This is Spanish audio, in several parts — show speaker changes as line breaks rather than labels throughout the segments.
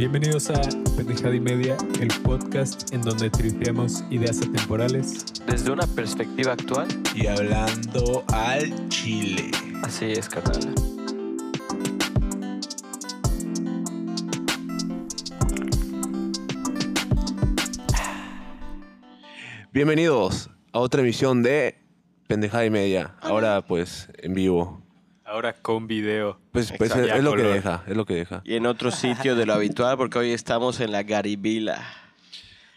Bienvenidos a Pendejada y Media, el podcast en donde tripeamos ideas atemporales.
Desde una perspectiva actual,
y hablando al chile.
así es, carnal.
Bienvenidos a otra emisión de Pendejada y Media. Ahora pues en vivo.
Ahora con video.
Pues, pues es, es lo que deja, es lo que deja.
Y en otro sitio de lo habitual, porque hoy estamos en la Garibila.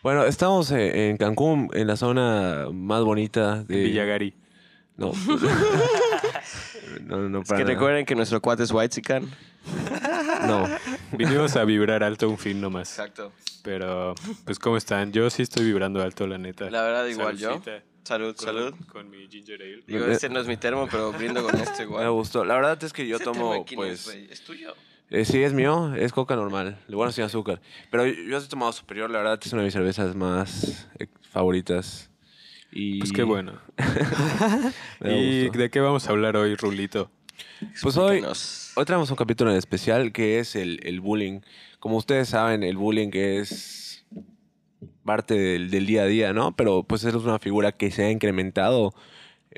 Bueno, estamos en Cancún, en la zona más bonita de...
En Villagari.
No. no, no,
Es
para
que
nada.
recuerden que nuestro cuate es Whitezican.
No.
Vinimos a vibrar alto un fin nomás.
Exacto.
Pero, pues, ¿cómo están? Yo sí estoy vibrando alto, la neta.
La verdad, igual yo. Salud,
con-
salud.
Con mi ginger ale.
Digo, este no es mi termo, pero brindo con este
Me
igual.
gustó. La verdad es que yo tomo,
es,
pues...
güey? ¿Es tuyo?
eh, sí, es mío, es coca normal. Le bueno sin azúcar. Pero yo, he tomado superior, la verdad es una de mis cervezas más eh, favoritas. Y...
Pues qué bueno.
me
¿Y de qué vamos a hablar hoy, Rulito?
Pues hoy, hoy tenemos un capítulo en especial que es el, el bullying. Como ustedes saben, el bullying es parte del, del día a día, ¿no? Pero pues es una figura que se ha incrementado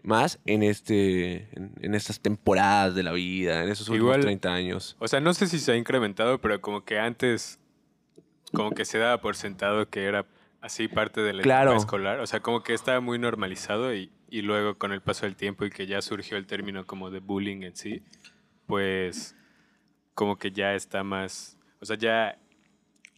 más en este en, en estas temporadas de la vida, en esos últimos
Igual-
30 años.
O sea, no sé si se ha incrementado, pero como que antes, como que se daba por sentado que era así parte de la
Claro.
etapa escolar. O sea, como que estaba muy normalizado y, y luego con el paso del tiempo y que ya surgió el término como de bullying en sí, pues como que ya está más, o sea, ya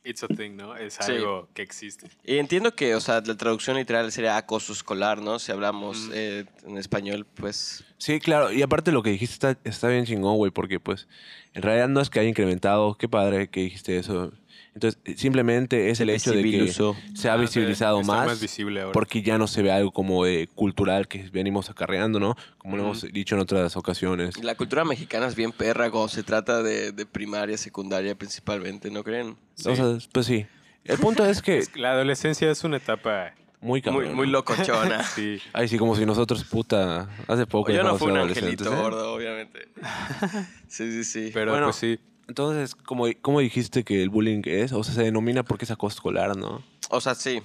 it's a thing, ¿no? Es
Sí.
algo que existe.
Y entiendo que, o sea, la traducción literal sería acoso escolar, ¿no? Si hablamos
Mm.
eh, en español, pues...
Sí, claro, y aparte lo que dijiste está, está bien chingón, güey, porque pues en realidad no es que haya incrementado, qué padre que dijiste eso. Entonces, eh, simplemente es el hecho de que se ha
Ah,
visibilizado
está
más.
más visible ahora.
porque ya no se ve algo como de cultural que venimos acarreando, ¿no? Como lo hemos dicho en otras ocasiones.
La cultura mexicana es bien perra cuando se trata de, de primaria, secundaria principalmente, ¿no creen?
Sí.
O sea, pues sí. El punto es que
la adolescencia es una etapa,
muy cabrón.
Muy, muy locochona.
sí.
Ay, sí, como si nosotros, puta, hace poco
Yo no fui un angelito
¿eh?
gordo, obviamente. Sí, sí, sí.
Pero
Bueno,
pues sí.
Entonces, ¿cómo, ¿cómo dijiste que el bullying es? O sea, se denomina porque es acoso escolar, ¿no?
O sea, sí.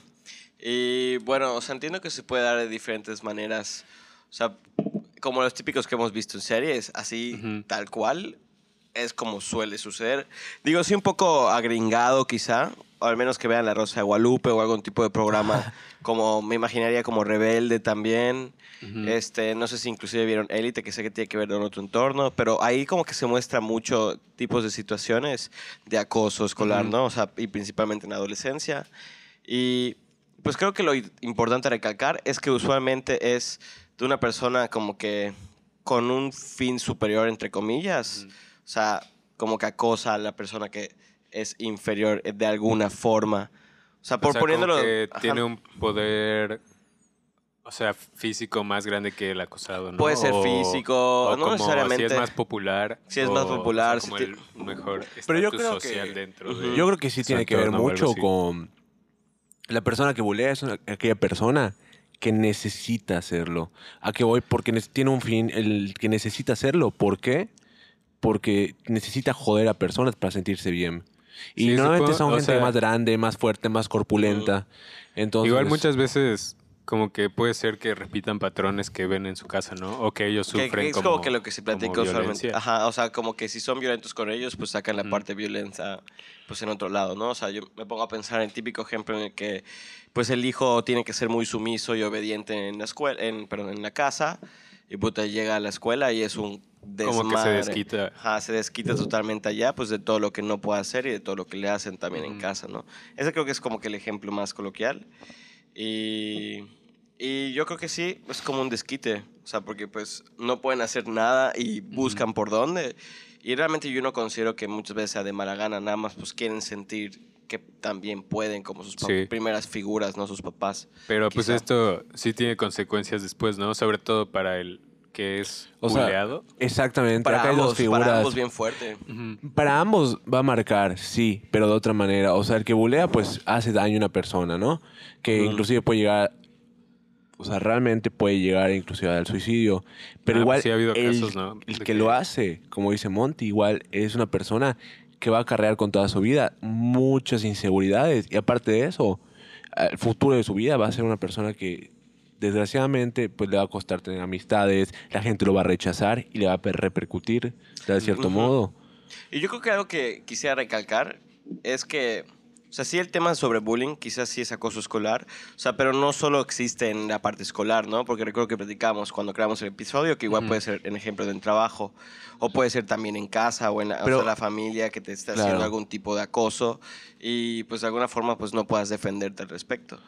Y bueno, o sea, entiendo que se puede dar de diferentes maneras. O sea, como los típicos que hemos visto en series, así tal cual, es como suele suceder. Digo, sí un poco agringado quizá, o al menos que vean La Rosa de Guadalupe o algún tipo de programa como, me imaginaría como Rebelde también.
Ujú.
Este, no sé si inclusive vieron Élite, que sé que tiene que ver con otro entorno, pero ahí como que se muestra mucho tipos de situaciones de acoso escolar,
Ujú.
¿no? O sea, y principalmente en adolescencia. Y pues creo que lo importante a recalcar es que usualmente es de una persona como que con un fin superior, entre comillas. O sea, como que acosa a la persona que es inferior de alguna forma. O sea, por
o sea, como
poniéndolo...
que
ajá.
tiene un poder, o sea, físico más grande que el acosado, ¿no?
Puede ser
O-
físico,
o
no
como
necesariamente.
Si es más popular.
Si es más
o-
popular,
o sea, como
si
el mejor
Pero yo creo que-
social dentro
Ujú.
de...
Yo creo que sí tiene que ver
o
mucho con la persona que bulea es una- aquella persona que necesita hacerlo. ¿A qué voy? Porque ne- tiene un fin el que necesita hacerlo. ¿Por qué? Porque necesita joder a personas para sentirse bien. Y
Sí,
normalmente
supongo-
son
o
gente
sea-
más grande, más fuerte, más corpulenta. Entonces,
Igual muchas veces como que puede ser que repitan patrones que ven en su casa, ¿no? O que ellos sufren
que es
como,
como, que lo que se platica usualmente. Ajá, o sea, como que si son violentos con ellos, pues sacan la
Ujú.
parte violencia pues en otro lado, ¿no? O sea, yo me pongo a pensar en el típico ejemplo en el que pues el hijo tiene que ser muy sumiso y obediente en la escuela, en, perdón, en la casa, y puta llega a la escuela y es un desmadre.
Como que se desquita.
Ajá, se desquita totalmente allá, pues de todo lo que no puede hacer y de todo lo que le hacen también en
Ujú.
casa, ¿no? Ese creo que es como que el ejemplo más coloquial. Y, y yo creo que sí, es como un desquite. O sea, porque pues no pueden hacer nada y buscan por dónde. Y realmente yo no considero que muchas veces sea de mala gana, nada más pues quieren sentir que también pueden como sus
Sí.
primeras figuras, ¿no? Sus papás.
Pero pues
quizá.
esto sí tiene consecuencias después, ¿no? Sobre todo para el que es
O sea,
buleado.
exactamente.
Para
acá hay dos
ambos,
figuras.
para ambos bien fuerte.
Para ambos va a marcar, sí, pero de otra manera. O sea, el que bulea, pues hace daño a una persona, ¿no? Que inclusive puede llegar. O sea, realmente puede llegar inclusive al suicidio. Pero
Ah,
igual,
pues sí ha habido
el,
casos, ¿no?
el que
que-
lo hace, como dice Monty, igual es una persona que va a acarrear con toda su vida muchas inseguridades. Y aparte de eso, el futuro de su vida va a ser una persona que desgraciadamente pues le va a costar tener amistades, la gente lo va a rechazar y le va a per- repercutir de cierto
Ujú.
modo.
Y yo creo que algo que quisiera recalcar es que, o sea, sí el tema sobre bullying, quizás sí es acoso escolar, o sea, pero no solo existe en la parte escolar, ¿no? Porque recuerdo que platicamos cuando creamos el episodio, que igual
Ujú.
puede ser en ejemplo de un trabajo, o puede ser también en casa o en la, o
Pero-
sea, la familia que te está
Claro.
haciendo algún tipo de acoso y pues de alguna forma pues no puedas defenderte al respecto.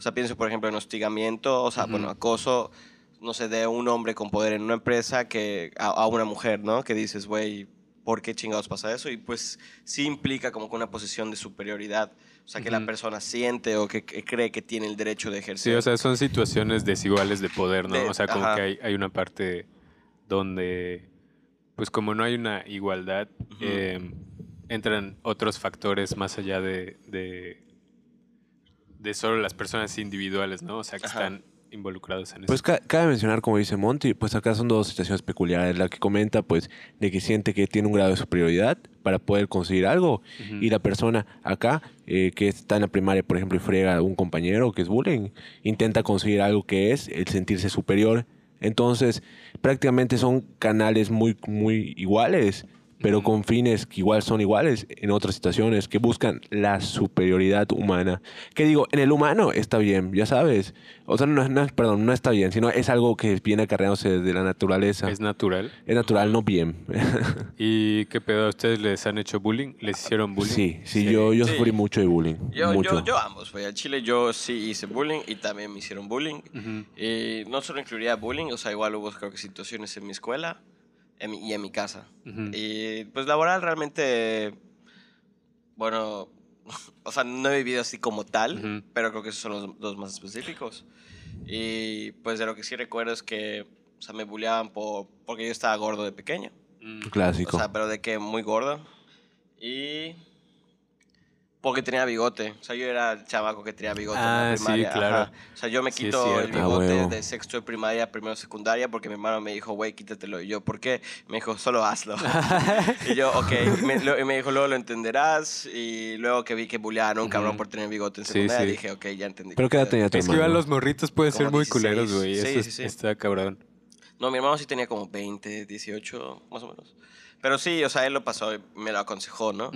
O sea, pienso por ejemplo en hostigamiento, o sea, bueno, acoso, no sé, de un hombre con poder en una empresa que a, a una mujer, ¿no? Que dices, güey, ¿por qué chingados pasa eso? Y pues sí implica como que una posición de superioridad. O sea, que la persona siente o que, que cree que tiene el derecho de
Sí,
ejercer.
o sea, son situaciones desiguales de poder, ¿no?
De-
o sea, como
ajá.
que hay, hay una parte donde, pues como no hay una igualdad, eh, entran otros factores más allá de, de, de solo las personas individuales, ¿no? O sea, que
Ajá.
están involucrados en
Pues
eso.
ca- cabe mencionar, como dice Monty, pues acá son dos situaciones peculiares. La que comenta, pues, de que siente que tiene un grado de superioridad para poder conseguir algo. Y la persona acá, eh, que está en la primaria, por ejemplo, y friega a un compañero que es bullying, intenta conseguir algo que es el sentirse superior. Entonces, prácticamente son canales muy, muy iguales, pero con fines que igual son iguales en otras situaciones, que buscan la superioridad humana. Que digo, en el humano está bien, ya sabes. O sea, no, no perdón, no está bien, sino es algo que viene acarreándose desde la naturaleza.
Es
Es,
natural.
natural, no bien.
¿Y qué pedo? ¿A ustedes les han hecho bullying? ¿Les hicieron bullying?
sí, sí,
Sí.
yo, yo
Sí.
sufrí mucho de bullying.
Yo,
mucho.
yo, yo ambos, güey. Al Chile yo sí hice bullying y también me hicieron bullying.
Ujú.
Y no solo incluiría bullying, o sea, igual hubo creo que situaciones en mi escuela en mi- y en mi casa.
Ujú.
Y pues laboral realmente, bueno, o sea, no he vivido así como tal,
Ujú.
pero creo que esos son los dos más específicos. Y pues de lo que sí recuerdo es que, o sea, me bulleaban por, porque yo estaba gordo de pequeño.
Mm.
Clásico.
O sea, pero de que muy gordo. Y porque tenía bigote. O sea, yo era el chavaco que tenía bigote
Ah,
en la
sí,
primaria.
claro.
ajá. O sea, yo me
Sí,
quito el
cierto.
Ah,
bigote
huevo.
de sexto de primaria, primero de secundaria, porque mi hermano me dijo, güey, quítatelo. Y yo, ¿por qué? Me dijo, solo hazlo. y yo, ok. Y me, lo- y me dijo, luego lo entenderás. Y luego que vi que bulleaban a un cabrón por tener bigote en
Sí,
secundaria,
sí.
dije, ok, ya entendí.
¿Pero qué edad tenía tu
Es que igual los morritos pueden ser muy
16.
culeros, güey.
Sí,
Eso
sí, sí.
está cabrón.
No, mi hermano sí tenía como 20, 18, más o menos. Pero sí, o sea, él lo pasó y me lo aconsejó, ¿no?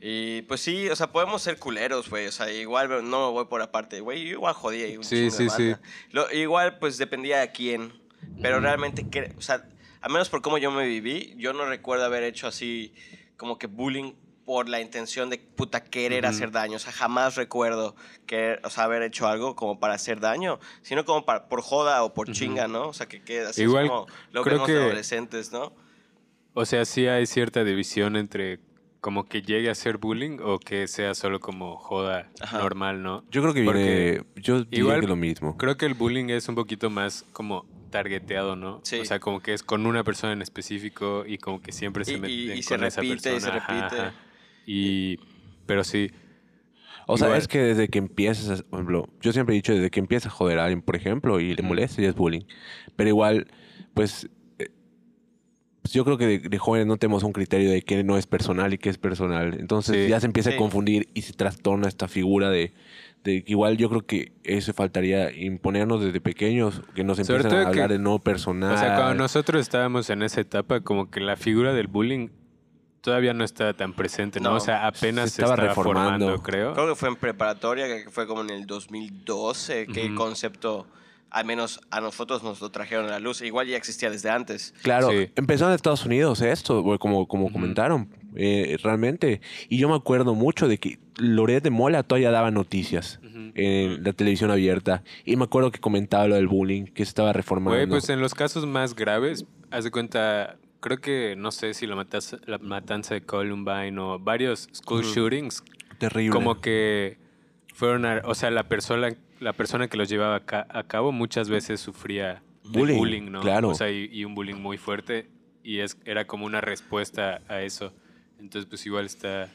Y pues sí, o sea, podemos ser culeros, güey. O sea, igual no me voy por aparte. Güey, yo igual jodía. y
Sí, sí, sí.
Lo- igual, pues dependía de quién. Pero realmente, que, o sea, a menos por cómo yo me viví, yo no recuerdo haber hecho así como que bullying por la intención de puta querer hacer daño. O sea, jamás recuerdo que, o sea, haber hecho algo como para hacer daño, sino como para, por joda o por chinga, ¿no? O sea, que queda así
Igual,
como lo que
creo
de
que-
adolescentes, ¿no?
O sea, sí hay cierta división entre como que llegue a ser bullying o que sea solo como joda
Ajá.
normal, ¿no?
Yo creo que viene... Yo
igual-
que lo mismo.
Creo que el bullying es un poquito más como targeteado, ¿no?
Sí.
O sea, como que es con una persona en específico y como que siempre se
Y-
meten
y- y se
esa
repite, y se repite.
ajá. Y pero sí,
O sea,
Igual-
es que desde que empiezas, a- por ejemplo, yo siempre he dicho, desde que empiezas a joder a alguien, por ejemplo, y le molesta, ya es bullying. Pero igual, pues, pues yo creo que de, de jóvenes no tenemos un criterio de qué no es personal y qué es personal. Entonces
Sí.
ya se empieza
Sí.
a confundir y se trastorna esta figura de, de que igual yo creo que eso faltaría imponernos desde pequeños, que nos
Sobre
empiezan
todo
a hablar
que-
de no personal.
o sea, cuando nosotros estábamos en esa etapa como que la figura del bullying todavía no estaba tan presente, ¿no?
No,
o sea, apenas
se
se
estaba reformando.
formando, creo.
Creo que fue en preparatoria, que fue como en el 2012, que el concepto, al menos a nosotros nos lo trajeron a la luz. Igual ya existía desde antes.
Claro,
Sí.
empezó en Estados Unidos esto, como, como comentaron, eh, realmente. Y yo me acuerdo mucho de que Loret de Mola todavía daba noticias en la televisión abierta. Y me acuerdo que comentaba lo del bullying, que se estaba reformando.
Güey, pues en los casos más graves, haz de cuenta, creo que, no sé si la matanza, la matanza de Columbine o varios school shootings,
Terrible.
como que fueron, a- o sea, la persona, la persona que los llevaba a, ca- a cabo muchas veces sufría de
Bullying,
bullying, ¿no?
claro.
O sea, y, y un bullying muy fuerte y es, era como una respuesta a eso. Entonces, pues igual está...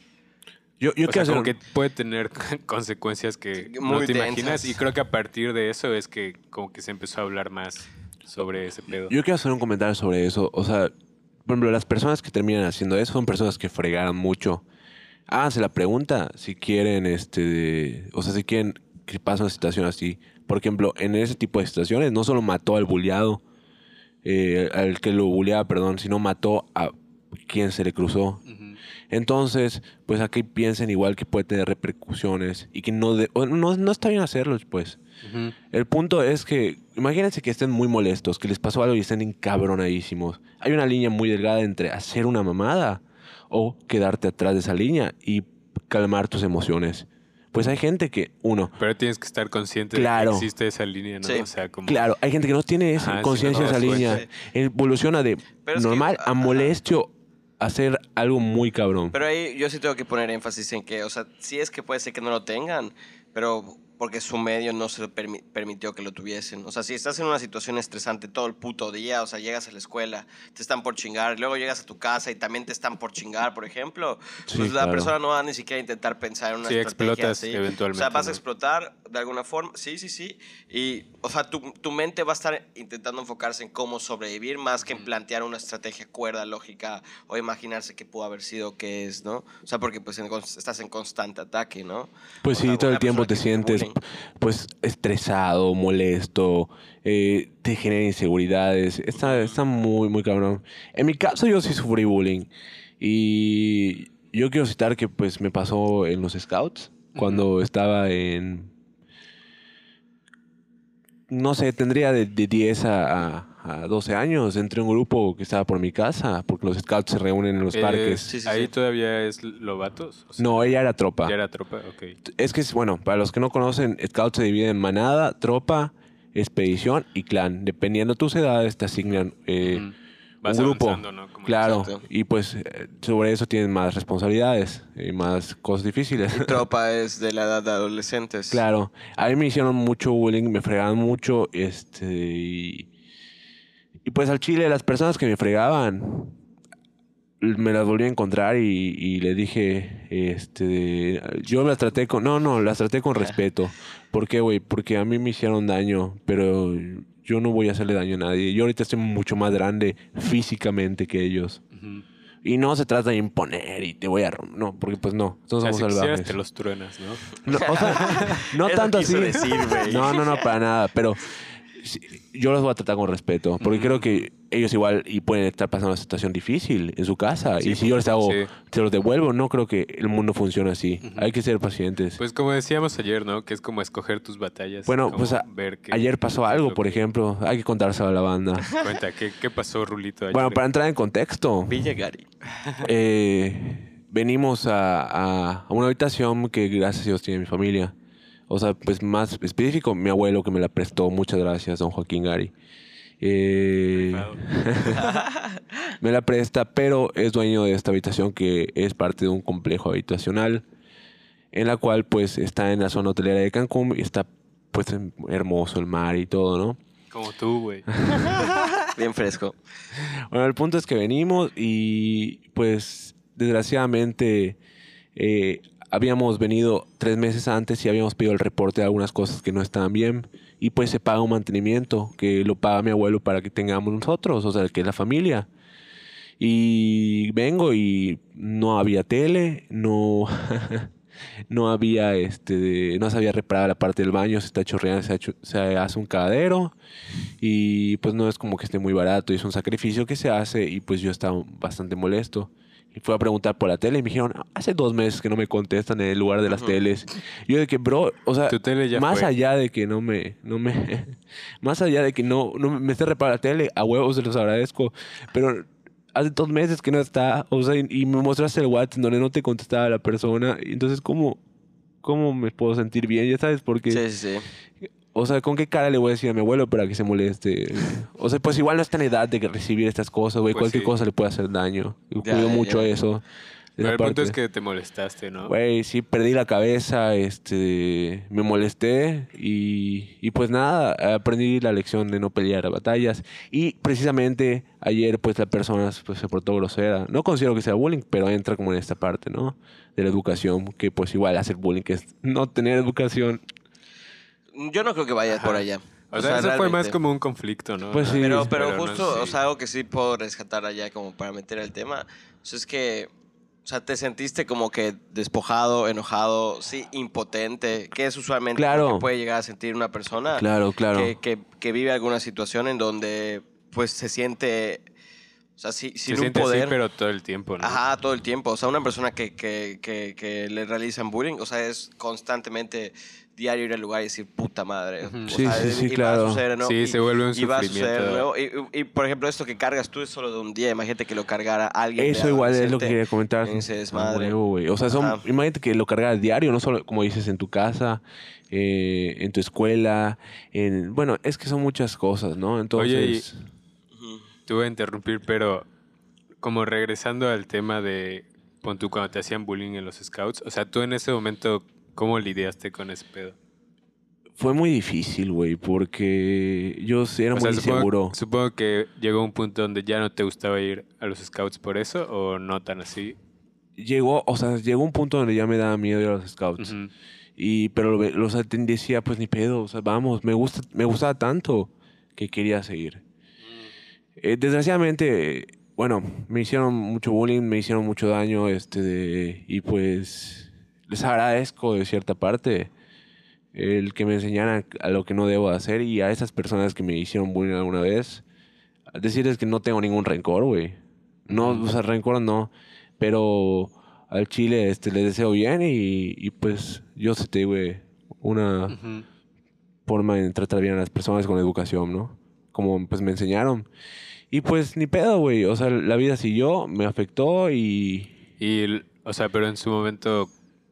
yo yo
o sea,
hacer
como que puede tener consecuencias que no te
densas.
imaginas. Y creo que a partir de eso es que como que se empezó a hablar más sobre ese pedo.
Yo quiero hacer un comentario sobre eso. O sea, por ejemplo, las personas que terminan haciendo eso son personas que fregaron mucho. Háganse la pregunta si quieren, este, o sea, si quieren que pase una situación así. Por ejemplo, en ese tipo de situaciones no solo mató al bulleado, eh, al que lo bulleaba, perdón, sino mató a quien se le cruzó. Entonces, pues aquí piensen igual que puede tener repercusiones y que no, de- no, no está bien hacerlo, pues. El punto es que, imagínense que estén muy molestos, que les pasó algo y estén encabronadísimos. Hay una línea muy delgada entre hacer una mamada o quedarte atrás de esa línea y calmar tus emociones. Pues hay gente que, uno,
Pero tienes que estar consciente
Claro.
de que existe esa línea, ¿no?
Sí.
O sea, como...
claro, hay gente que no tiene esa conciencia
no
de esa línea. Evoluciona de
Pero es que-
normal a
ajá.
molestio a hacer algo muy cabrón.
Pero ahí yo sí tengo que poner énfasis en que, o sea, sí es que puede ser que no lo tengan, pero porque su medio no se lo permi- permitió que lo tuviesen. O sea, si estás en una situación estresante todo el puto día, o sea, llegas a la escuela, te están por chingar, luego llegas a tu casa y también te están por chingar, por ejemplo,
Sí,
pues la
claro.
persona no va a ni siquiera intentar pensar en una
Sí,
estrategia
explotas
así.
eventualmente,
O sea, vas a explotar de alguna forma, sí, sí, sí. Y, o sea, tu, tu mente va a estar intentando enfocarse en cómo sobrevivir más que en plantear una estrategia cuerda, lógica o imaginarse qué pudo haber sido, qué es, ¿no? O sea, porque pues en estás en constante ataque, ¿no?
Pues
O
sí,
sea,
todo el tiempo te sientes pues estresado, molesto, eh, te genera inseguridades. Está, está muy, muy cabrón. En mi caso yo sí sufrí bullying. Y yo quiero citar que pues me pasó en los scouts, cuando estaba en... No sé, tendría de, de 10 a, a, a 12 años. Entré a un grupo que estaba por mi casa, porque los scouts se reúnen en los
Eh,
parques.
sí, sí,
¿Ahí
sí.
todavía es Lobatos? O sea,
No, ella era tropa.
¿Ya era tropa? Ok.
Es que, es bueno, para los que no conocen, Scout se divide en manada, tropa, expedición y clan. Dependiendo de tus edades, te asignan eh.
Vas
un grupo.
¿no? Como-
Claro, y pues eh, sobre eso tienen más responsabilidades y más cosas difíciles.
Y tropa es de la edad de adolescentes.
claro, a mí me hicieron mucho bullying, me fregaban mucho, este, y, y pues al chile las personas que me fregaban me las volví a encontrar y, y le dije, este, yo las traté con, no, no, las traté con respeto. ¿Por qué, güey? Porque a mí me hicieron daño, pero yo no voy a hacerle daño a nadie. Yo ahorita estoy mucho más grande físicamente que ellos.
Ujú.
Y no se trata de imponer y te voy a... rom- No, porque pues no, todos
O sea,
somos
si
salvajes.
te los truenas, ¿no?
No, o sea, no tanto así.
decir,
no, no, no, para nada. Pero yo los voy a tratar con respeto. Porque creo que ellos igual y pueden estar pasando una situación difícil en su casa.
Sí,
y si yo les hago,
supuesto,
se los devuelvo, no creo que el mundo funcione así. Hay que ser pacientes.
Pues como decíamos ayer, ¿no? Que es como escoger tus batallas.
bueno, pues a-
ver qué-
ayer pasó algo, por ejemplo. Hay que contárselo a la banda.
Cuenta, ¿qué, qué pasó, Rulito? ayer?
bueno, para entrar en contexto.
Villa Gary.
eh, venimos a, a- a una habitación que gracias a Dios tiene mi familia. O sea, pues más específico, mi abuelo que me la prestó. Muchas gracias, don Joaquín Gari. Eh, me la presta, pero es dueño de esta habitación que es parte de un complejo habitacional en la cual pues está en la zona hotelera de Cancún y está pues hermoso el mar y todo, ¿no?
Como tú, güey.
Bien fresco.
Bueno, el punto es que venimos y pues desgraciadamente eh, habíamos venido tres meses antes y habíamos pedido el reporte de algunas cosas que no estaban bien y pues se paga un mantenimiento que lo paga mi abuelo para que tengamos nosotros, o sea, que es la familia. Y vengo y no había tele, no, no había, este, no se había reparado la parte del baño, se está chorreando, se, ha hecho- se hace un cadero y pues no es como que esté muy barato es un sacrificio que se hace y pues yo estaba bastante molesto. Y fui a preguntar por la tele y me dijeron, hace dos meses que no me contestan en el lugar de las
Ujú.
teles. Y yo de que, bro, o sea, más
fue.
allá de que no me, no me, más allá de que no, no me esté reparando la tele, a huevos se los agradezco, pero hace dos meses que no está, o sea, y, y me mostraste el WhatsApp donde no te contestaba la persona, entonces, ¿cómo, cómo me puedo sentir bien? Ya sabes, porque,
Sí, sí, sí.
O sea, ¿con qué cara le voy a decir a mi abuelo para que se moleste? O sea, pues igual no está en edad de recibir estas cosas, güey,
Pues
cualquier
sí.
cosa le puede hacer daño. Yo
Ya,
cuido
ya,
mucho
ya.
eso.
Pero el punto es
parte.
que te molestaste, ¿no?
Güey, sí, perdí la cabeza, este, me molesté y, y pues nada, aprendí la lección de no pelear a batallas y precisamente ayer pues la persona pues, se portó grosera. No considero que sea bullying, pero entra como en esta parte, ¿no? De la educación, que pues igual hacer bullying, que es no tener educación.
Yo no creo que vaya
Ajá.
por allá.
O
O
sea,
sea,
eso fue más
realmente.
como un conflicto, ¿no?
Pues sí.
Pero, pero,
Pero no
justo,
sé.
o sea, algo que sí puedo rescatar allá como para meter el tema, o sea, es que, o sea, te sentiste como que despojado, enojado, sí, impotente, que es usualmente
Claro.
lo que puede llegar a sentir una persona
Claro, claro.
que, que, que vive alguna situación en donde, pues, se siente, o sea, sí-
Se
sin un
siente
poder.
así, pero todo el tiempo, ¿no?
Ajá, todo el tiempo. O sea, una persona que, que, que, que le realizan bullying, o sea, es constantemente diario ir al lugar y decir puta madre.
Ujú.
O
Sí,
sea,
sí, sí,
y va a
claro.
suceder, ¿no?
Sí,
Y-
se vuelve un
y va a suceder de
sufrimiento.
nuevo. Y, y, y, por ejemplo, esto que cargas tú es solo de un día. Imagínate que lo cargara alguien.
Eso igual es lo que quería comentar. huevo, güey. O sea, son, imagínate que lo cargas diario, no solo, como dices, en tu casa, eh, en tu escuela, en, bueno, es que son muchas cosas, ¿no? Entonces,
Ujú.
Te voy a interrumpir, pero como regresando al tema de, pon tú, cuando te hacían bullying en los scouts, o sea, tú en ese momento, ¿cómo lidiaste con ese pedo?
fue muy difícil, güey, porque yo era
O
muy
sea,
inseguro.
supongo, supongo que llegó un punto donde ya no te gustaba ir a los scouts por eso, o no tan así.
Llegó, o sea, llegó un punto donde ya me daba miedo ir a los scouts. Y, pero lo, ve- o sea, te decía, pues ni pedo, o sea, vamos, me gusta, me gustaba tanto que quería seguir. Eh, desgraciadamente, bueno, me hicieron mucho bullying, me hicieron mucho daño, este, de- y pues les agradezco de cierta parte el que me enseñaran a lo que no debo hacer y a esas personas que me hicieron bullying alguna vez, decirles que no tengo ningún rencor, güey. No, o sea, rencor no, pero al Chile este, les deseo bien y, y pues yo sé, te, güey, una forma de tratar bien a las personas con educación, ¿no? Como pues me enseñaron. Y pues ni pedo, güey. O sea, la vida siguió, me afectó y
Y, o sea, pero en su momento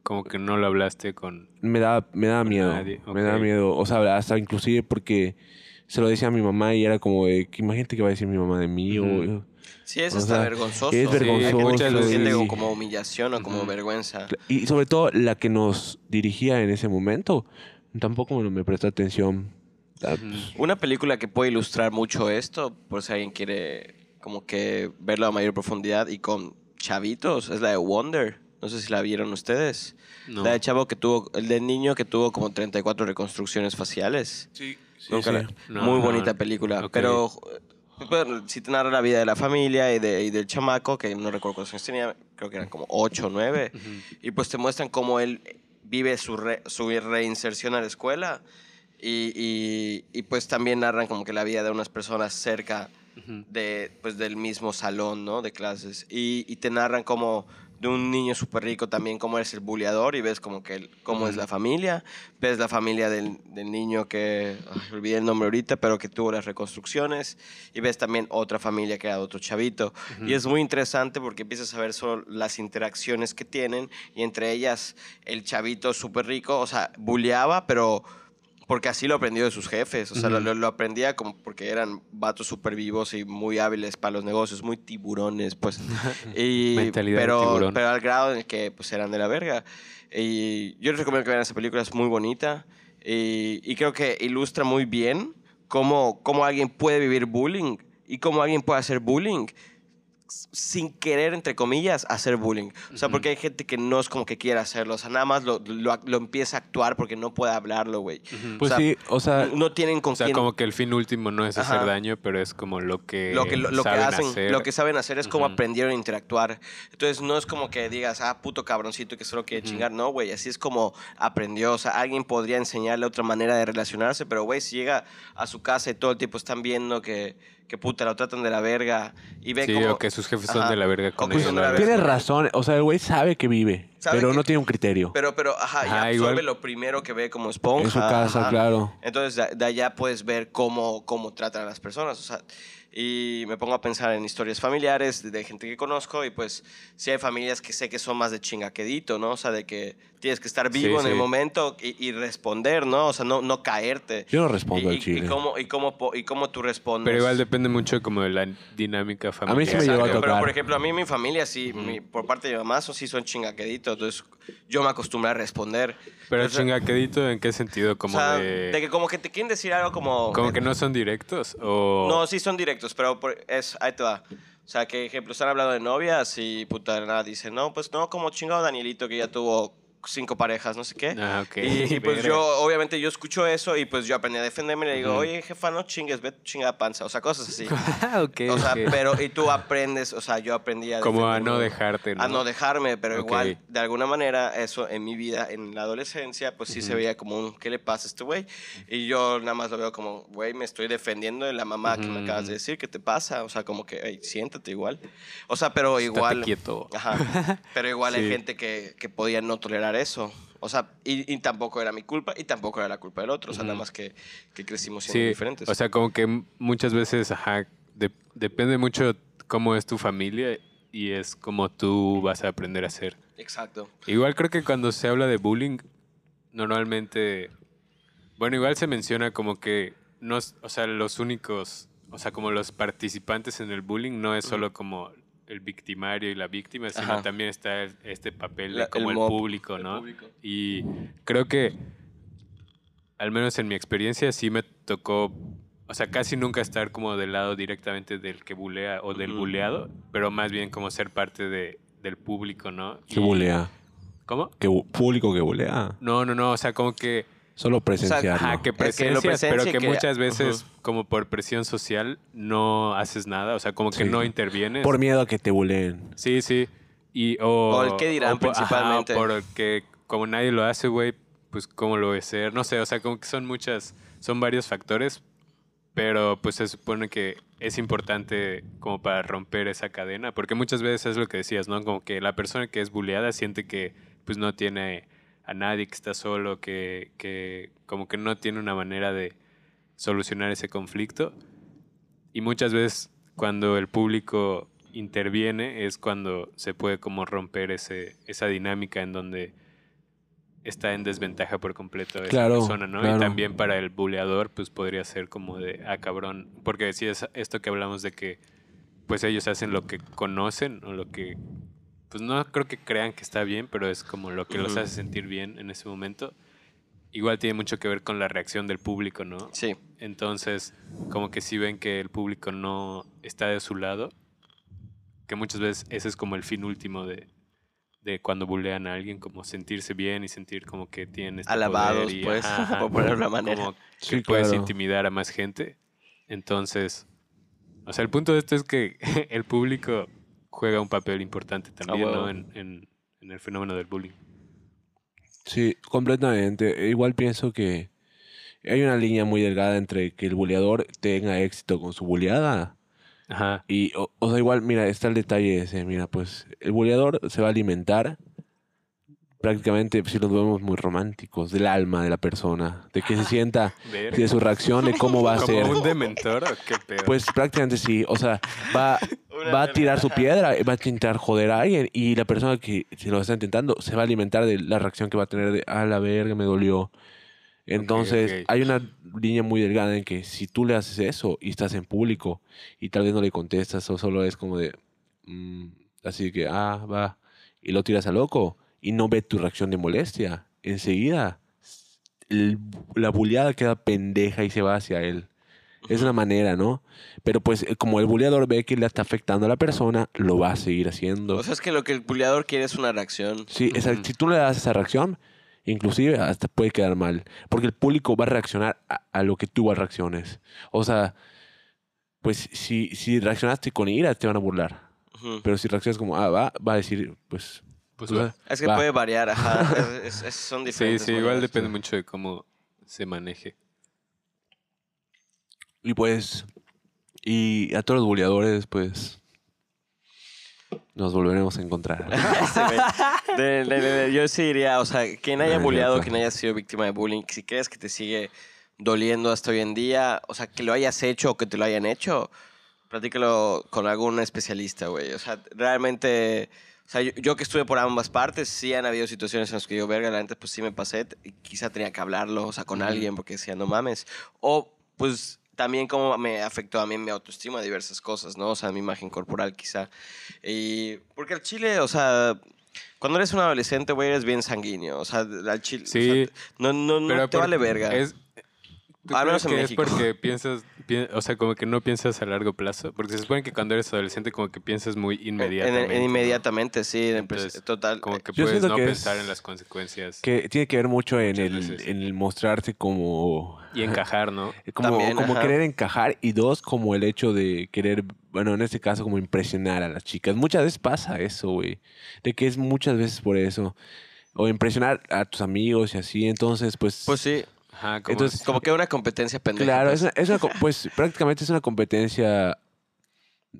como que no lo hablaste con...
me da, me da miedo.
nadie,
Me da miedo. O sea, hasta inclusive porque se lo decía a mi mamá y era como de, que imagínate que va a decir mi mamá de mí.
Ujú.
o-
Sí, es
O
hasta
sea,
vergonzoso.
es
Sí,
vergonzoso,
muchas veces
sí.
siente como- como humillación o como
Ujú.
vergüenza.
Y sobre todo la que nos dirigía en ese momento, tampoco me, me prestó atención. Ah,
Ujú.
Una película que puede ilustrar mucho esto, por si alguien quiere como que verlo a mayor profundidad y con chavitos, es la de Wonder. No sé si la vieron ustedes.
No.
La de chavo que tuvo, el de niño que tuvo como 34 reconstrucciones faciales.
Sí, sí,
Nunca
sí.
la-
No,
Muy
no,
bonita
no.
película.
Ok.
Pero bueno, si te narra la vida de la familia y, de, y del chamaco, que no recuerdo cuántos años tenía, creo que eran como 8 o 9.
Ujú.
Y pues te muestran cómo él vive su, re- su reinserción a la escuela. Y, y- y, pues también narran como que la vida de unas personas cerca
Ujú.
de, pues, del mismo salón, ¿no? De clases. Y, y te narran como de un niño súper rico también, cómo es el buleador y ves como que el- cómo es la familia. Ves la familia del, del niño que, ay, olvidé el nombre ahorita, pero que tuvo las reconstrucciones. Y ves también otra familia que era otro chavito. Y es muy interesante porque empiezas a ver solo las interacciones que tienen y entre ellas el chavito súper rico, o sea, buleaba, pero porque así lo aprendió de sus jefes. O sea, lo-
Ujú.
lo, lo aprendía como porque eran vatos súper vivos y muy hábiles para los negocios, muy tiburones, pues. Y,
Mentalidad de
pero,
tiburón.
pero al grado en el que pues eran de la verga. Y yo les recomiendo que vean esa película, es muy bonita. Y, y creo que ilustra muy bien cómo, cómo alguien puede vivir bullying y cómo alguien puede hacer bullying sin querer, entre comillas, hacer bullying. O sea, porque hay gente que no es como que quiera hacerlo. O sea, nada más lo, lo, lo empieza a actuar porque no puede hablarlo, güey.
Pues
o sea,
sí, o sea,
No tienen con
O sea,
quién...
como que el fin último no es hacer daño, pero es como lo que,
lo que, lo, lo que
saben
hacen,
hacer.
lo que saben hacer es como
Ujú.
aprendieron a interactuar. Entonces no es como que digas, ah, puto cabroncito que solo quiere chingar. No, güey, así es como aprendió. O sea, alguien podría enseñarle otra manera de relacionarse, pero güey, si llega a su casa y todo el tiempo están viendo que, que puta, lo tratan de la verga y ve
Sí,
como...
o que sus jefes son de la verga con ellos.
son de
la
la
verga.
tienes razón. O sea, el güey sabe que vive,
Sabe
pero
que-
no tiene un criterio.
Pero, pero, ajá, y
Ajá,
absorbe
igual-
lo primero que ve como esponja.
en su casa,
ajá.
claro.
Entonces, de, de allá puedes ver cómo, cómo tratan a las personas. O sea, y me pongo a pensar en historias familiares de, de gente que conozco y pues sí hay familias que sé que son más de chingaquedito, ¿no? O sea, de que tienes que estar vivo
Sí,
en el momento y, y responder, ¿no? O sea, no, no caerte.
Yo no respondo
y,
al chile.
Y cómo, y, cómo, y cómo tú respondes.
Pero igual depende mucho como de la dinámica familiar.
mí sí me llegó a
Exacto, Pero,
tocar.
por ejemplo, a mí mi familia sí, mi- por parte de mi mamá, sí son chingaqueditos. Entonces, yo me acostumbré a responder.
Pero
Entonces,
chingaquedito, ¿en qué sentido? Como
o sea,
de...
de que como que te quieren decir algo como...
Como que no son directos o...
No, sí son directos, pero por- es, ahí te va. O sea, que ejemplo, están hablando de novias y puta de nada dicen, no, pues no, como chingado Danielito que ya tuvo cinco parejas, no sé qué.
Ah, ok.
Y, y, pues yo, obviamente, yo escucho eso y pues yo aprendí a defenderme y le digo,
Ujú.
oye, jefa, no chingues, ve tu chingada panza. O sea, cosas así.
Ah, ok.
O sea,
ok.
pero, y tú aprendes, o sea, yo aprendí a
Como a no dejarte, ¿no?
A no dejarme, pero igual, de alguna manera, eso en mi vida, en la adolescencia, pues sí se veía como un, ¿qué le pasa a este güey? Y yo nada más lo veo como, güey, me estoy defendiendo de la mamá que me acabas de decir, ¿qué te pasa? O sea, como que, "Ey, siéntate igual. O sea, pero
Estate
igual...
quieto.
Ajá. Pero igual hay
Sí.
gente que, que podía no tolerar eso. O sea, y, y tampoco era mi culpa y tampoco era la culpa del otro. O sea, nada más que, que crecimos siendo
Sí,
diferentes.
o sea, como que muchas veces, ajá, de- depende mucho cómo es tu familia y es como tú vas a aprender a ser.
Exacto.
Igual creo que cuando se habla de bullying, normalmente, bueno, igual se menciona como que no, o sea, los únicos, o sea, como los participantes en el bullying no es solo como el victimario y la víctima, sino
Ajá.
también está el- este papel de
La-
como
el
público,
el
¿no?
público.
Y creo que, al menos en mi experiencia, sí me tocó, o sea, casi nunca estar como del lado directamente del que bulea o del
Ujú.
buleado, pero más bien como ser parte de, del público, ¿no?
¿Qué
Y-
bulea?
¿Cómo?
¿Qué bu- público que bulea?
No, no, no, o sea, como que,
Solo presenciarlo.
ajá, que
que lo
presencias, pero
presencia
que,
que-
muchas veces, como por presión social, no haces nada, o sea, como que
Sí.
no intervienes.
Por miedo a que te buleen.
Sí, sí. Y, o,
O el qué dirán,
por- ajá,
principalmente.
porque como nadie lo hace, güey, pues cómo lo voy a hacer. No sé, o sea, como que son muchas, son varios factores, pero pues se supone que es importante como para romper esa cadena, porque muchas veces es lo que decías, ¿no? Como que la persona que es bulleada siente que pues no tiene a nadie, que está solo, que, que como que no tiene una manera de solucionar ese conflicto. Y muchas veces cuando el público interviene es cuando se puede como romper ese, esa dinámica en donde está en desventaja por completo esa
Claro,
persona, ¿no?
claro.
Y también para el buleador, pues podría ser como de, ah, cabrón, porque si es esto que hablamos de que, pues ellos hacen lo que conocen o lo que, pues no creo que crean que está bien, pero es como lo que los
Ujú.
hace sentir bien en ese momento. Igual tiene mucho que ver con la reacción del público, ¿no?
Sí.
Entonces, como que si ven que el público no está de su lado, que muchas veces ese es como el fin último de, de cuando bulean a alguien, como sentirse bien y sentir como que tienen este
Alabados,
poder y,
pues,
ajá,
por ponerlo de una manera.
Como que
Sí,
puedes
claro.
intimidar a más gente. Entonces, o sea, el punto de esto es que el público juega un papel importante también,
huevo.
¿no? En, en- en el fenómeno del bullying.
Sí, completamente. E Igual pienso que hay una línea muy delgada entre que el buleador tenga éxito con su buleada
Ajá.
y, o, o sea, igual, mira, está el detalle ese, mira, pues el buleador se va a alimentar prácticamente, si los vemos muy románticos, del alma de la persona, de que se sienta,
Verga.
de su reacción, de cómo va a
¿Como
ser.
un dementor o qué pedo?
Pues prácticamente sí, o sea, va, va a tirar su piedra, va a intentar joder a alguien y la persona que se lo está intentando se va a alimentar de la reacción que va a tener de, a la verga, me dolió. Entonces, hay una línea muy delgada en que si tú le haces eso y estás en público y tal vez no le contestas o solo es como de, mm, así que, ah, va, y lo tiras a loco y no ve tu reacción de molestia, enseguida el- la buleada queda pendeja y se va hacia él. Es una manera, ¿no? Pero pues eh, como el buleador ve que le está afectando a la persona, lo va a seguir haciendo.
O sea, es que lo que el buleador quiere es una reacción.
sí, esa- si tú le das esa reacción, inclusive hasta puede quedar mal. Porque el público va a reaccionar a, a lo que tú reacciones. O sea, pues si, si reaccionaste con ira, te van a burlar. Pero si reaccionas como, ah, va, va a decir, pues...
Pues va.
Es que
va.
puede variar, ajá. Es- es- son
Sí,
diferentes.
sí, igual
maneras.
depende mucho de cómo se maneje.
Y pues... Y a todos los buleadores, pues... Nos volveremos a encontrar.
Este. De- de- de- de- yo sí diría, o sea, quien haya bulleado, quien haya sido víctima de bullying, si crees que te sigue doliendo hasta hoy en día, o sea, que lo hayas hecho o que te lo hayan hecho, platícalo con algún especialista, güey. O sea, realmente, o sea, yo, yo que estuve por ambas partes, sí han habido situaciones en las que yo, verga, la neta, pues sí me pasé, y quizá tenía que hablarlo, o sea, con alguien, porque decía, no mames. O, pues, también cómo me afectó a mí mi autoestima, diversas cosas, ¿no? O sea, mi imagen corporal, quizá. Y, porque el chile, o sea... Cuando eres un adolescente, güey, eres bien sanguíneo. O sea, al chile. o
Sí.
sea, no no, no
Pero
te vale verga.
Es, ¿tú
Al menos en México.
es porque piensas, pi- o sea, como que no piensas a largo plazo, porque se supone que cuando eres adolescente como que piensas muy
En-
inmediatamente.
En, en
¿no?
inmediatamente, sí,
Entonces,
total.
Como que
Yo
puedes no
que
pensar
es-
en las consecuencias
Que tiene que ver mucho en el, en el mostrarte como...
y encajar, ¿no?
Como,
También,
como
ajá.
querer encajar y dos, como el hecho de querer, bueno, en este caso, como impresionar a las chicas. Muchas veces pasa eso, güey. De que es muchas veces por eso. O impresionar a tus amigos y así. Entonces, pues...
Pues sí,
Ajá, como
Entonces,
como que una competencia pendeja.
claro,
pues.
es una- es una co- pues prácticamente es una competencia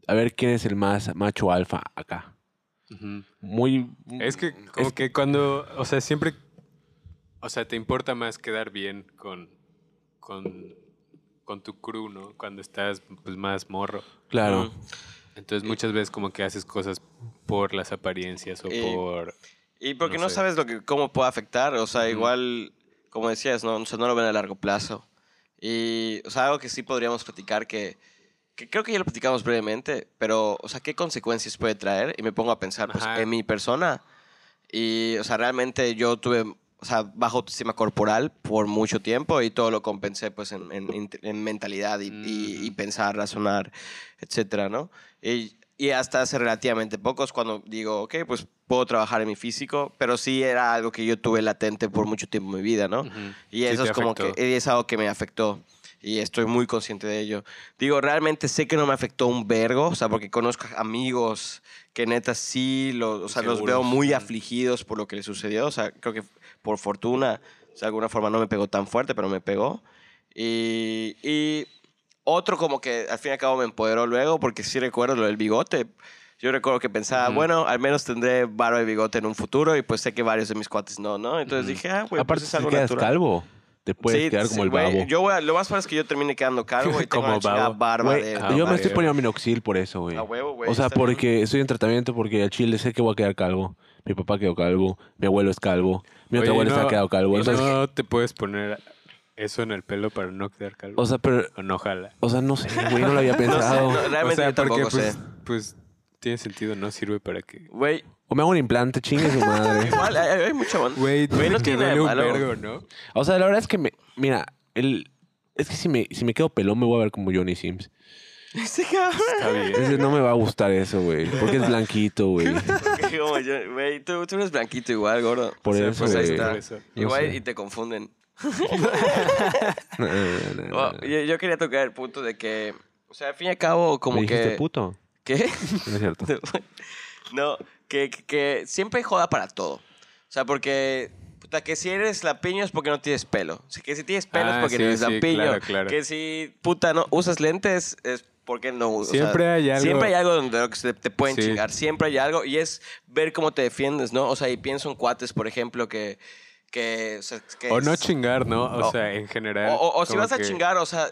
a ver quién es el más macho alfa acá. Muy...
Es que como
es-
que cuando, o sea, siempre, o sea, te importa más quedar bien con, con, con tu crew, ¿no? Cuando estás pues más morro.
Claro.
Entonces muchas veces como que haces cosas por las apariencias o
Y-
por...
Y porque
No
no,
sé.
sabes lo que, cómo puede afectar, o sea, igual, como decías, no, o sea, no lo ven a largo plazo. Y, o sea, algo que sí podríamos platicar que, que creo que ya lo platicamos brevemente, pero, o sea, ¿qué consecuencias puede traer? Y me pongo a pensar, pues, en mi persona. Y, o sea, realmente yo tuve, o sea, bajo autoestima corporal por mucho tiempo y todo lo compensé, pues, en, en, en mentalidad y, y- y
Ujú.
pensar, razonar, etcétera, ¿no? Y, y hasta hace relativamente pocos cuando digo, ok, pues puedo trabajar en mi físico, pero sí era algo que yo tuve latente por mucho tiempo en mi vida, ¿no?
Ujú.
Y
Sí
eso
te
es como
afectó.
que es algo que me afectó y estoy muy consciente de ello. Digo, realmente sé que no me afectó un vergo, o sea, porque conozco amigos que neta sí, lo, o sea, los veo muy afligidos por lo que les sucedió, o sea, creo que por fortuna, o sea, de alguna forma no me pegó tan fuerte, pero me pegó. Y, y otro como que al fin y al cabo me empoderó luego, porque sí recuerdo lo del bigote. Yo recuerdo que pensaba,
Ujú.
bueno, al menos tendré barba de bigote en un futuro y pues sé que varios de mis cuates no, ¿no? Entonces
Ujú.
dije, ah, güey,
Aparte,
pues es algo
quedas
natural.
calvo, te puedes
Sí,
quedar
sí,
como el
güey,
babo.
Yo voy a- lo más probable es que yo termine quedando calvo y tengo
Como
una barba
Güey,
de...
Ah,
yo me estoy poniendo minoxidil por eso, güey.
A huevo, güey.
O sea,
está bien.
porque estoy en tratamiento porque al chile sé que voy a quedar calvo. Mi papá quedó calvo, mi abuelo es calvo, mi otro abuelo
no-
está quedado calvo.
¿y
Entonces,
no te puedes poner eso en el pelo para no quedar calvo?
o sea, pero,
o no jala.
o sea, no sé, güey, no lo había
No sé,
pensado.
no, realmente
o sea,
yo tampoco
porque pues,
sé.
pues tiene sentido, no sirve para que...
Güey,
O me hago un implante, chingue su madre.
igual hay, hay mucha banda.
Güey,
Güey, no tiene
un vergo, ¿no?
O sea, la verdad es que me, mira, el, es que si me, si me quedo pelón me voy a ver como Johnny Sims.
Ese cabrón.
Está bien.
Ese no me va a gustar eso, güey. Porque es blanquito, güey.
Como yo- Güey, tú, tú eres blanquito igual, gordo.
Por
O sea,
eso,
Pues ahí está.
por eso.
No
Igual
sé.
y te confunden.
No, no, no, no,
Oh,
no.
yo, yo quería tocar el punto de que, o sea, al fin y al cabo, como
¿Me
que...
puto?
¿Qué?
No es cierto.
no, que, que, que siempre joda para todo. O sea, porque, puta, que si eres lampiño es porque no tienes pelo. O sea, que si tienes pelo es
Ah,
porque
sí,
no eres
sí,
lampiño.
claro, claro.
Que si, puta, no usas lentes es porque no usas.
Siempre hay algo-
Siempre hay algo donde se- te pueden
Sí.
chingar. Siempre hay algo. Y es ver cómo te defiendes, ¿no? O sea, y pienso en cuates, por ejemplo, que... que, o sea, que
O no
es-
chingar, ¿no? O sea, en general.
o, o- o si vas a chingar, o sea,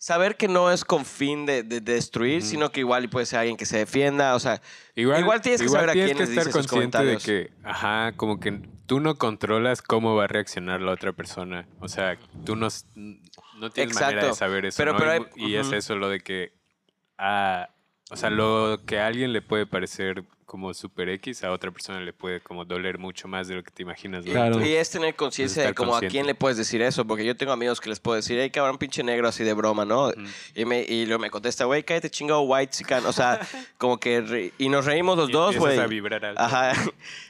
saber que no es con fin de, de destruir, sino que igual puede ser alguien que se defienda, o sea,
Igual,
igual tienes que
igual
saber a quién
que estar
dices
consciente de que, ajá, como que tú no controlas cómo va a reaccionar la otra persona. O sea, tú no, no tienes manera de
Exacto.
saber eso.
Pero-
¿no?
pero
y es eso lo de que, ah, o sea, lo que a alguien le puede parecer como super X, a otra persona le puede como doler mucho más de lo que te imaginas.
Claro.
Y es tener conciencia de como a quién le puedes decir eso, porque yo tengo amigos que les puedo decir, hey, cabrón, pinche negro, así de broma, ¿no? Y, me, y luego me contesta, güey, cállate chingado, white chican. O sea, como que... re- y nos reímos los
y
dos, güey.
a vibrar alto.
Ajá,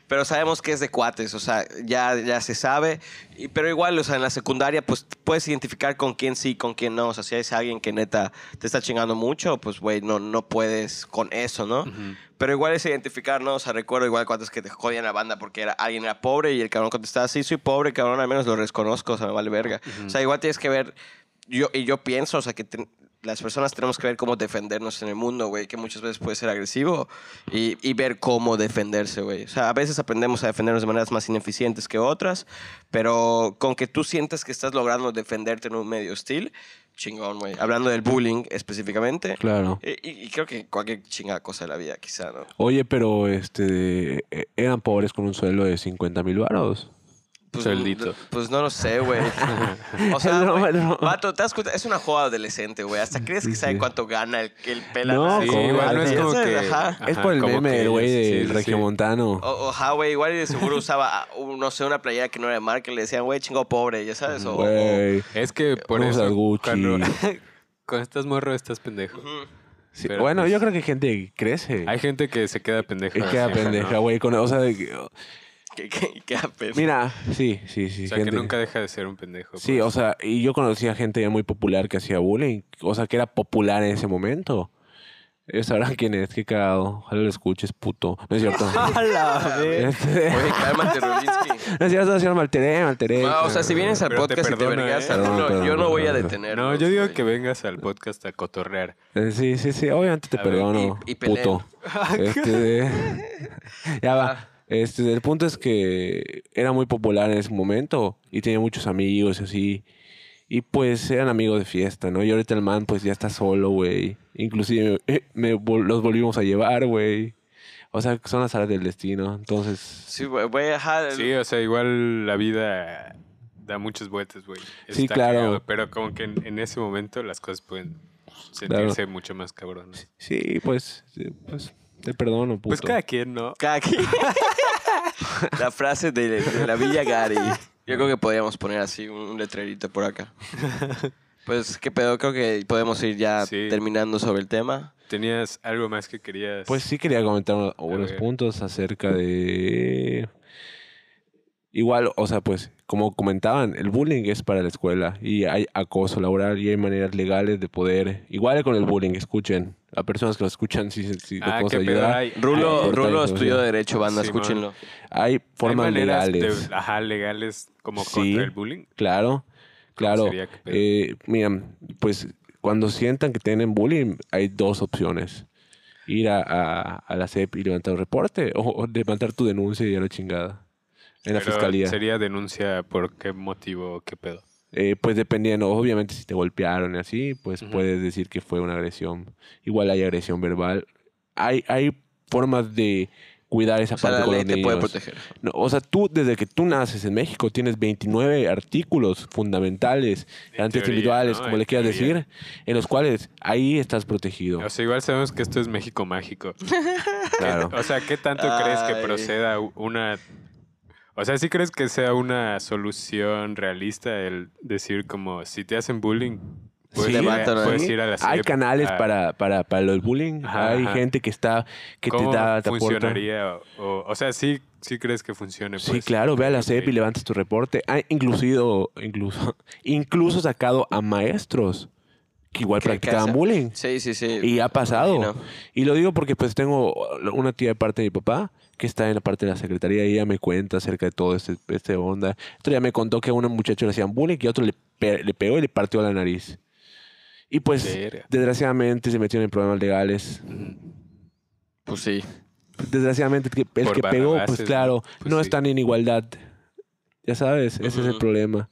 pero sabemos que es de cuates, o sea, ya, ya se sabe. Y, pero igual, o sea, en la secundaria, pues puedes identificar con quién sí, con quién no. O sea, si es alguien que neta te está chingando mucho, pues, güey, no, no puedes con eso, ¿no?
Ujú.
Pero igual es identificar, ¿no? O sea, recuerdo igual cuantos que te jodían la banda porque era, alguien era pobre y el cabrón contestaba, sí, soy pobre, cabrón, al menos lo reconozco, o sea, me vale verga. O sea, igual tienes que ver, yo, y yo pienso, o sea, que ten- las personas tenemos que ver cómo defendernos en el mundo, güey, que muchas veces puede ser agresivo y, y ver cómo defenderse, güey. O sea, a veces aprendemos a defendernos de maneras más ineficientes que otras, pero con que tú sientas que estás logrando defenderte en un medio hostil, chingón, güey. Hablando del bullying específicamente.
Claro.
Y, y- creo que cualquier chingada cosa de la vida, quizá, ¿no?
Oye, pero este eh, eran pobres con un sueldo de 50 mil baros.
Pues,
Sueldito.
Pues no lo sé, güey. O sea,
No, no.
vato, te das cuenta, es una joda adolescente, güey. Hasta crees que
Sí,
sabe
sí.
cuánto gana el, el pela.
No,
Sí,
¿cómo?
igual no es como que...
Ajá.
es por el
como
meme
que
del güey del regiomontano.
Ojalá, güey, igual y de seguro usaba, un- no sé, una playera que no era de marca y le decían, güey, chingo pobre, ya sabes. O, o-
Güey.
Es que por
No
eso
Gucci.
cuando, Cuando estás morro, estás pendejo.
Ujú.
Sí,
Pero,
bueno,
pues,
yo creo que hay gente que crece.
Hay gente que se queda pendeja.
que queda
¿no?
pendeja, güey. con- O sea, que-
apena.
mira, sí, sí, sí.
O sea,
gente-
que nunca deja de ser un pendejo.
Sí,
pues.
o sea, y yo conocía gente ya muy popular que hacía bullying. O sea, que era popular en ese momento. Ellos sabrán quién es, qué cagado. Ojalá lo escuches, puto. No es cierto.
A la vez.
Este-
Oye, cálmate, Rulinsky.
no es cierto, señor, me alteré, me alteré.
No, o sea, si vienes al
Pero te
podcast y te
perdono,
vergas,
¿eh?
Arturo,
Perdón, perdón,
yo no voy a detener.
No, yo digo que vengas al podcast a cotorrear.
Eh, Sí, sí, sí, obviamente te
A ver,
perdono,
y- y
puto. Este, ya va. Este, el punto es que era muy popular en ese momento y tenía muchos amigos y así. Y pues eran amigos de fiesta, ¿no? Y ahorita el man pues ya está solo, güey. Inclusive eh, me los volvimos a llevar, güey. O sea, son las áreas del destino. Entonces,
Sí, voy a dejar.
Sí, o sea, igual la vida da muchas vueltas, güey.
Sí, claro.
pero como que en, en ese momento las cosas pueden sentirse mucho más cabrones.
sí, pues, sí, pues te perdono, puto.
Pues cada quien, ¿no?
Cada quien- la frase de, de la Villa Gary. Yo creo que podríamos poner así un, un letrerito por acá. Pues, ¿qué pedo? Creo que podemos ir ya
Sí.
terminando sobre el tema.
¿Tenías algo más que querías?
Pues sí quería comentar uno- unos
ver.
puntos acerca de... Igual, o sea, pues, como comentaban, el bullying es para la escuela y hay acoso laboral y hay maneras legales de poder... Igual con el bullying, escuchen. A personas que lo escuchan, si, si lo
ah, pedo
ayudar.
hay.
Rulo,
Hay-
Rulo estudió Derecho, banda,
Simón.
escúchenlo.
Hay
¿Hay
formas
de-
legales.
ajá, legales como
Sí.
contra el bullying.
Claro, claro. Eh, mira, pues cuando sientan que tienen bullying, hay dos opciones. Ir a, a, a la CEP y levantar un reporte o, o levantar tu denuncia y a la chingada. En la fiscalía.
¿Sería denuncia por qué motivo, qué pedo?
Eh, pues dependiendo, obviamente si te golpearon y así, pues puedes decir que fue una agresión. Igual hay agresión verbal. Hay, hay formas de cuidar esa
O sea,
parte
la
con
ley
los
te puede
niños.
proteger.
No, o sea, tú desde que tú naces en México tienes 29 artículos fundamentales,
En
antes
teoría,
individuales,
¿no?
como
En
le quieras
teoría.
decir, en los cuales ahí estás protegido.
O sea, igual sabemos que esto es México mágico.
Claro.
O sea, ¿qué tanto crees que proceda una... O sea, ¿sí crees que sea una solución realista el decir como si te hacen bullying, puedes,
Sí,
ir, a, puedes
ahí.
ir a la
Hay canales
a-
para, para, para los bullying,
Ajá,
hay
ajá.
gente que está, que te
¿Cómo
da, te
funcionaría? O, o sea, ¿sí, sí crees que funcione?
Sí,
pues?
claro, ve a la. CEP y levantas tu reporte. Ha inclusido, incluso, incluso sacado a maestros que igual
¿Qué
practicaban
casa?
bullying.
Sí, sí, sí.
Y ha pasado. Y lo digo porque pues tengo una tía de parte de mi papá que está en la parte de la secretaría y ella me cuenta acerca de todo este, este onda. Esto ya me contó que a un muchacho le hacían bullying y a otro le, pe- le pegó y le partió la nariz. Y pues,
Verga.
desgraciadamente se metieron en problemas legales.
Pues sí.
Desgraciadamente el que, el
Por
que pegó, pues claro,
¿no? Pues
no
sí.
están en igualdad. Ya sabes, ese es el problema.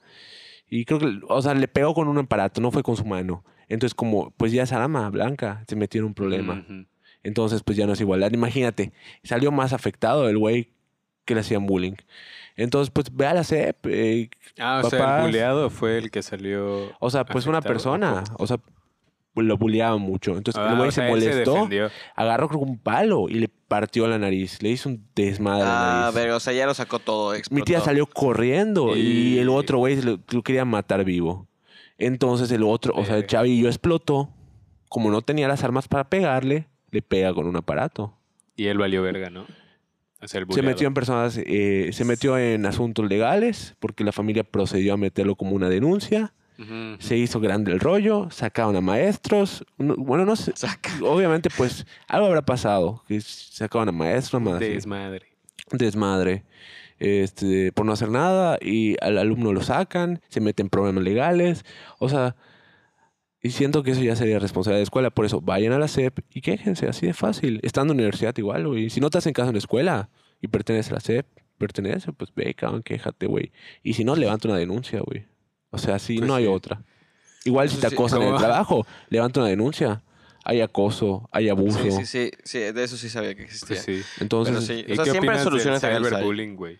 Y creo que, o sea, le pegó con un aparato, no fue con su mano. Entonces, como, pues ya es arma blanca, se metió en un problema.
Ujú.
Entonces, pues ya no es igualdad. Imagínate, salió más afectado el güey que le hacían bullying. Entonces, pues ve a la CEP. eh,
Ah, o sea,
Papás.
el buleado fue el que salió...
o sea, pues una persona.
¿o
sea, lo bulleaban mucho. Entonces,
Ah,
el güey
o sea,
se
se
molestó,
defendió.
agarró creo que un palo y le partió la nariz. Le hizo un desmadre la
Ah,
nariz.
ver, o sea, ya lo sacó todo.
Mi
explotó.
tía salió corriendo y,
Y-
el otro güey lo, lo quería matar vivo. Entonces el otro, o sea, el
Verga.
chavillo explotó. Como no tenía las armas para pegarle, le pega con un aparato.
Y él valió verga, ¿no?
Se metió en personas, eh, se metió en asuntos legales porque la familia procedió a meterlo como una denuncia. Se hizo grande el rollo, sacaron a maestros. No- bueno, no sé.
Saca.
Obviamente, pues algo habrá pasado. Que sacaban a maestros, más
Desmadre.
desmadre. Este, por no hacer nada y al alumno lo sacan, se meten en problemas legales. O sea, y siento que eso ya sería responsabilidad de la escuela. Por eso, vayan a la SEP y quéjense, así de fácil. Estando en la universidad igual, güey. Si no te hacen caso en la escuela y perteneces a la SEP, pertenece, pues ve, cabrón, quéjate, güey. Y si no, levanta una denuncia, güey. O sea, si
Pues
no hay otra. Igual si te
sí,
acosan en el trabajo, levanta una denuncia. Hay acoso, hay abuso.
Sí, sí, sí, sí, de eso sí sabía que existía.
Pues sí.
Entonces,
sí.
¿Y
O sea,
qué
siempre hay soluciones ahí.
cyberbullying, güey?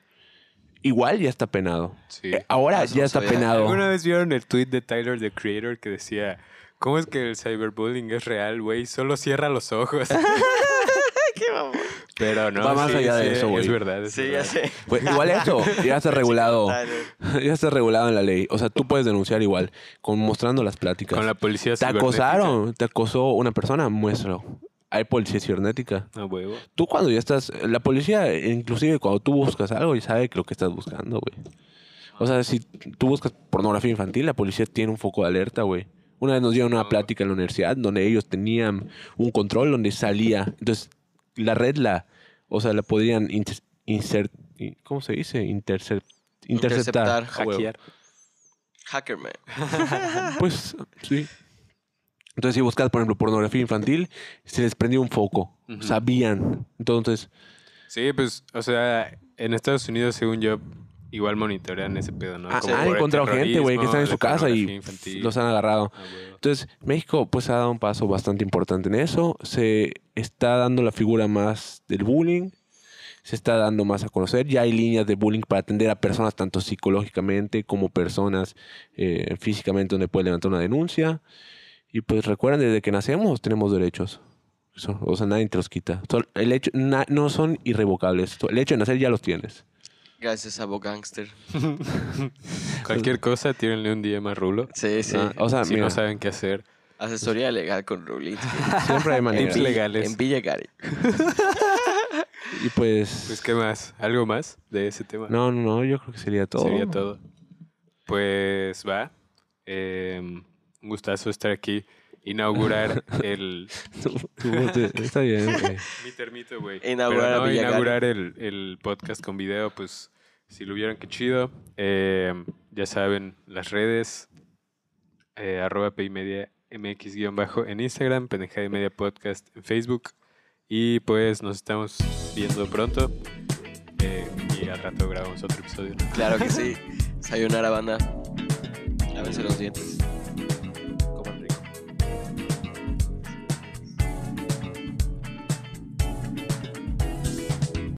igual ya está penado.
Sí.
Eh, ahora
Ah, eso
ya
no
está
sabía.
penado.
¿Alguna vez vieron el tweet de Tyler, the Creator, que decía, ¿cómo es que el cyberbullying es real, güey? Solo cierra los ojos.
Qué mamón.
Pero no,
Va más
sí,
allá de eso, güey.
Es verdad. es
Sí, ya sé.
Pues, igual eso, ya está regulado. Ya está regulado en la ley. O sea, tú puedes denunciar igual, con mostrando las pláticas.
Con la policía
Te acosaron, te acosó una persona, muéstralo. Hay policía cibernética.
A huevo.
Tú cuando ya estás, la policía, inclusive cuando tú buscas algo, y sabe que lo que estás buscando, güey. O sea, si tú buscas pornografía infantil, la policía tiene un foco de alerta, güey. Una vez nos dieron una plática en la universidad donde ellos tenían un control donde salía. Entonces, la red la, o sea, la podían inter- insert, ¿cómo se dice? Intercep- interceptar.
Interceptar.
Hackear.
Hackerman.
Pues sí. Entonces, si buscas, por ejemplo, pornografía infantil, se les prendió un foco. Sabían. Entonces,
Sí, pues, o sea, en Estados Unidos, según yo, igual monitorean ese pedo, ¿no?
ha-
Como
han
el
encontrado gente, güey, que está en su casa y
infantil.
los han agarrado.
Ah.
Entonces, México pues ha dado un paso bastante importante en eso. Se está dando la figura más del bullying. Se está dando más a conocer. Ya hay líneas de bullying para atender a personas tanto psicológicamente como personas eh, físicamente donde puede levantar una denuncia. Y pues recuerden, desde que nacemos tenemos derechos. Eso, o sea, nadie te los quita. El hecho, na- no son irrevocables. El hecho de nacer ya los tienes.
Gracias a Gangster.
Cualquier cosa, tírenle un DM a Rulo.
Sí, sí.
Ah, o sea,
si
mira,
no saben qué hacer.
Asesoría legal con Rulinsky.
siempre hay maneras.
Tips legales.
En Villa Gary.
Y pues...
Pues, ¿qué más? ¿Algo más de ese tema?
no, no, no, yo creo que sería todo.
Sería todo. Pues va. Eh, un gustazo estar aquí. Inaugurar el.
Está bien, güey.
Mi termito, güey.
Inaugurar
Pero no,
a Villagari.
inaugurar el, el podcast con video, pues si lo vieron, qué chido. Eh, ya saben, las redes. Eh, arroba Paymedia MX guion bajo en Instagram, Pendeja de Media Podcast en Facebook. Y pues nos estamos viendo pronto. Eh, y al rato grabamos otro episodio.
Claro que sí. Sayonara, banda. Lávense los dientes.